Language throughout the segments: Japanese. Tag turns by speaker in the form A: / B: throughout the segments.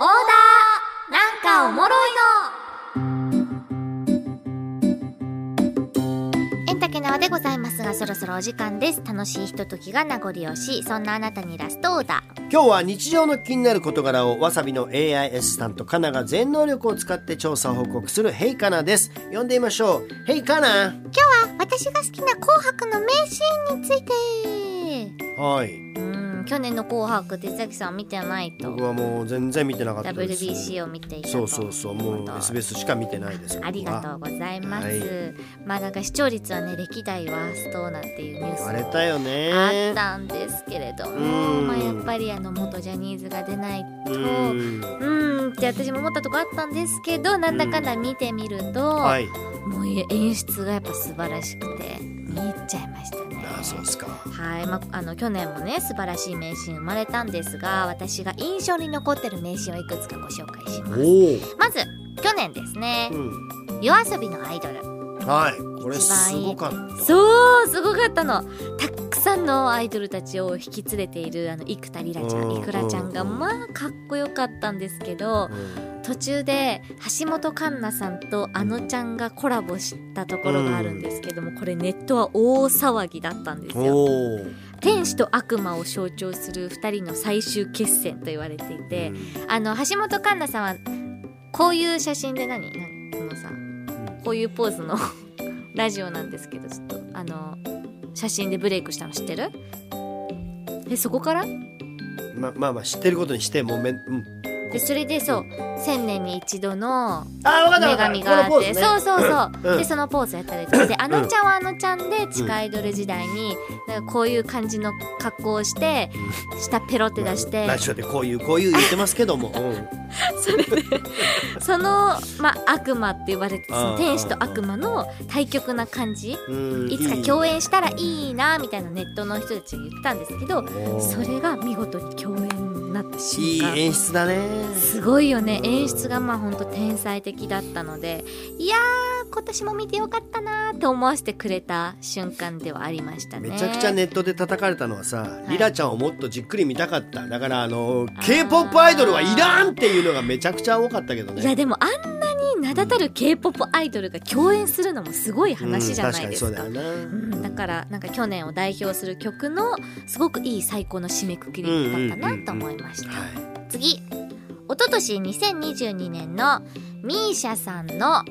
A: オーダーなんかおもろいの。エンタケナワでございますがそろそろお時間です。楽しいひとときが名残惜しい。そんなあなたにラストオーダー。
B: 今日は日常の気になる事柄をわさびの AI アシスタントカナが全能力を使って調査報告するヘイカナです。呼んでみましょう。ヘイカナ
A: 今日は私が好きな紅白の名シーンについて。
B: はい。
A: うん去年の紅白手崎さん見てないと。
B: 僕はもう全然見てなかったです。
A: WBC を見ていたと。
B: そうそうそうもう SBS しか見てないです
A: ありがと
B: う
A: うございます、
B: はい。
A: まあなんか視聴率はね歴代ワーストなんていうニュース
B: 言われたよね。
A: あったんですけれども、
B: うん。
A: まあ、やっぱりあの元ジャニーズが出ないと
B: う
A: うんって私も思ったとこあったんですけどなんだかんだ見てみると、
B: はい。
A: もう演出がやっぱ素晴らしくて見入っちゃいました。ね。
B: あそうですか。
A: はい、まあ、あの去年もね素晴らしい名シーン生まれたんですが私が印象に残ってる名シーンをいくつかご紹介します。
B: お
A: まず去年ですね。
B: お、うん。
A: 夜遊びのアイドル。
B: はい。これすごかった。
A: そうすごかったの。たくさんのアイドルたちを引き連れているあの生田リラちゃ
B: うん。
A: んいくらちゃんが
B: うん
A: まあかっこよかったんですけど
B: うん。
A: 途中で橋本環奈さんとあのちゃんがコラボしたところがあるんですけどもこれネットは大騒ぎだったんですよ。天使と悪魔を象徴する2人の最終決戦と言われていて、あの橋本環奈さんはこういう写真で何？なんこのさこういうポーズの ラジオなんですけどちょっとあの写真でブレイクしたの知ってる？えそこから？
B: ままあまあ知ってることにしてもうめん、うん、
A: でそれでそう千年に一度の女神があって、
B: ね。
A: そうそうそう、
B: うん。
A: でそのポーズやったりとか。であのちゃんはあのちゃんで地下アイドル時代に、なんかこういう感じの格好をして、下ペロって出して、
B: ラジオでこういうこういう言ってますけども、うん
A: それで その、まあ、悪魔って言われてその天使と悪魔の対極な感じ。
B: うん
A: いつか共演したらいいなみたいなネットの人たちが言ったんですけどそれが見事に共演になった瞬間。
B: いい演出だね。
A: すごいよね。演出がまあほんと天才的だったので。いやー今年も見てよかったなーって思わせてくれた瞬間ではありましたね。
B: めちゃくちゃネットで叩かれたのはさ、
A: い。
B: リラちゃんをもっとじっくり見たかっただからあの k p o p アイドルはいらんっていうのがめちゃくちゃ多かったけどね。
A: いやでもあんなに名だたる k p o p アイドルが共演するのもすごい話じゃないですか。
B: うん確かにそうだ
A: うん、だからなんか去年を代表する曲のすごくいい最高の締めくくりだったなと思いました、
B: は
A: 次。一昨年2022年のミーシャさんの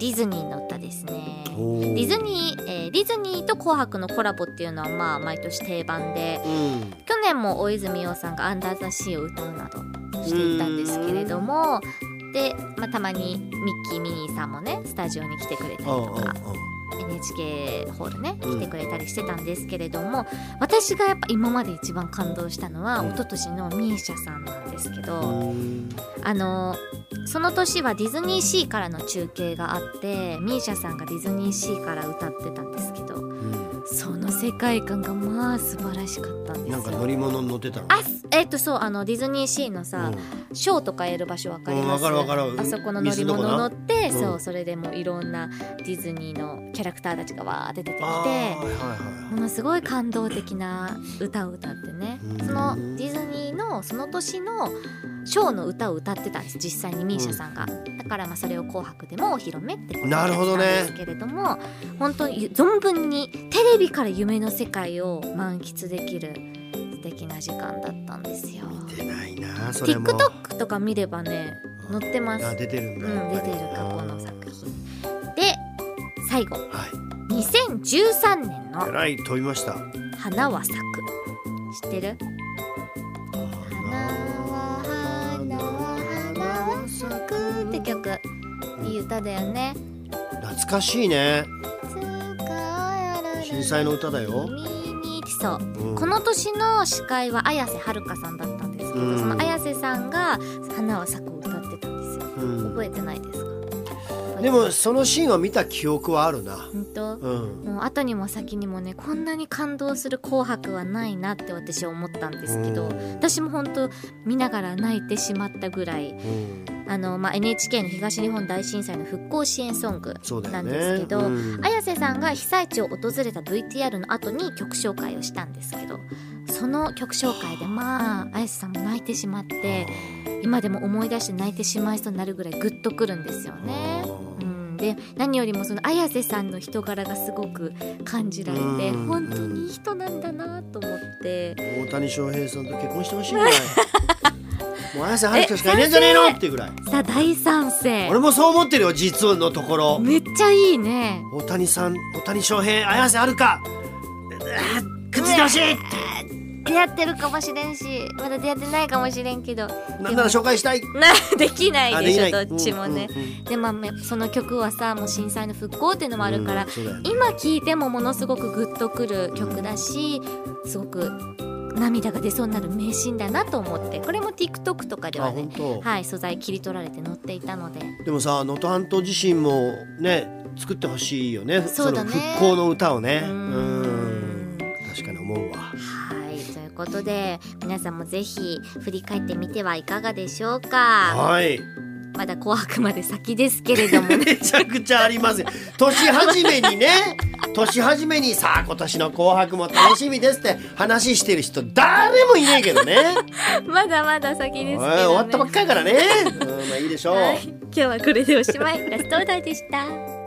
A: ディズニーの歌ですね。ディズニー、えーディズニーと紅白のコラボっていうのはまあ毎年定番で
B: うん。
A: 去年も大泉洋さんが「アンダー・ザ・シー」を歌うなどしていたんですけれどもで、まあ、たまにミッキー・ミニーさんもねスタジオに来てくれたりとか NHK ホールね
B: うん。
A: 来てくれたりしてたんですけれども、私がやっぱ今まで一番感動したのは、
B: うん。
A: 一昨年のミーシャさんなんですけど、
B: うん。
A: あのその年はディズニーシーからの中継があってミーシャさんがディズニーシーから歌ってたんですけど
B: うん。
A: その世界観がまあ素晴らしかったんですよ。
B: なんか乗り物に乗ってたの？
A: あえっ、とそうあのディズニーシーのさ、ショーとかやる場所わかります、あそこの乗り物乗って、
B: 水のとこな
A: そううんそれでもういろんなディズニーのキャラクターたちがわーって出てきてものすごい感動的な歌を歌ってね。
B: うん。
A: そのディズニーのその年のショーの歌を歌ってたんです実際にミーシャさんが、だからまあそれを「紅白」でもお披露目ってこと
B: なるほどね
A: だったんですけれども本当に存分にテレビから夢の世界を満喫できる素敵な時間だったんですよ。
B: 見てないなそれも。
A: TikTok とか見ればね載ってます。
B: あ出てるん
A: う
B: だ
A: ん出てる過去の作品。で最後。
B: はい。
A: 2013年の
B: えらい飛びました「
A: 花は咲く」知ってる？花は花は花は咲く。って曲。いい歌だよね。
B: 懐かしいね。震災の歌だよ。
A: そう。
B: うん。
A: この年の司会は綾瀬はるかさんだったんですけど、
B: うん。
A: その綾瀬さんが「花は咲く」覚えてないですか？
B: でもそのシーンは見た記憶はあるな。
A: 本当？
B: うん。
A: もう後にも先にもねこんなに感動する「紅白」はないなって私は思ったんですけど
B: うん。
A: 私も本当見ながら泣いてしまったぐらい
B: うん
A: あの、まあ、NHK の東日本大震災の復興支援ソングなんですけど、
B: うん。
A: 綾瀬さんが被災地を訪れた VTR の後に曲紹介をしたんですけどその曲紹介でまあ綾瀬さんも泣いてしまって今でも思い出して泣いてしまいそうになるぐらいグッとくるんですよね。うん、で何よりもその綾瀬さんの人柄がすごく感じられて
B: うん。
A: 本当にいい人なんだなと思って。
B: 大谷翔平さんと結婚してほしいぐらい もう綾瀬はるかしかいねえんじゃねえの？っていうぐらい。
A: さあ大賛成。
B: 俺もそう思ってるよ実のところ。
A: めっちゃいいね。
B: 大谷さん大谷翔平綾瀬はるか。くっついて
A: 出会ってるかもしれんしまだ出会ってないかもしれんけど。
B: なんなら紹介したい？
A: な できないでしょどっちもね、
B: うんうんうん。
A: でまあめその曲はさもう震災の復興っていうのもあるから、
B: うんね。
A: 今聴いてもものすごくグッとくる曲だしすごく涙が出そうになる名シーンだなと思って。これも TikTok とかで
B: あ
A: はねはい素材切り取られて載っていたので。
B: でもさ能登半島自身もね作ってほしいよね。
A: そうだね。
B: の復興の歌をね。
A: う
B: ん。確かに思うわ
A: ことで皆さんもぜひ振り返ってみてはいかがでしょうか？
B: はい。
A: まだ紅白まで先ですけれどもね。
B: めちゃくちゃあります。よ年始めにね。年始めにさあ今年の「紅白」も楽しみですって話してる人誰もいねえけどね。
A: まだまだ先ですけど、ね、
B: 終わったばっかりからね、うん、まあいいでしょう、
A: はい、今日はこれでおしまい。ラストオーダーでした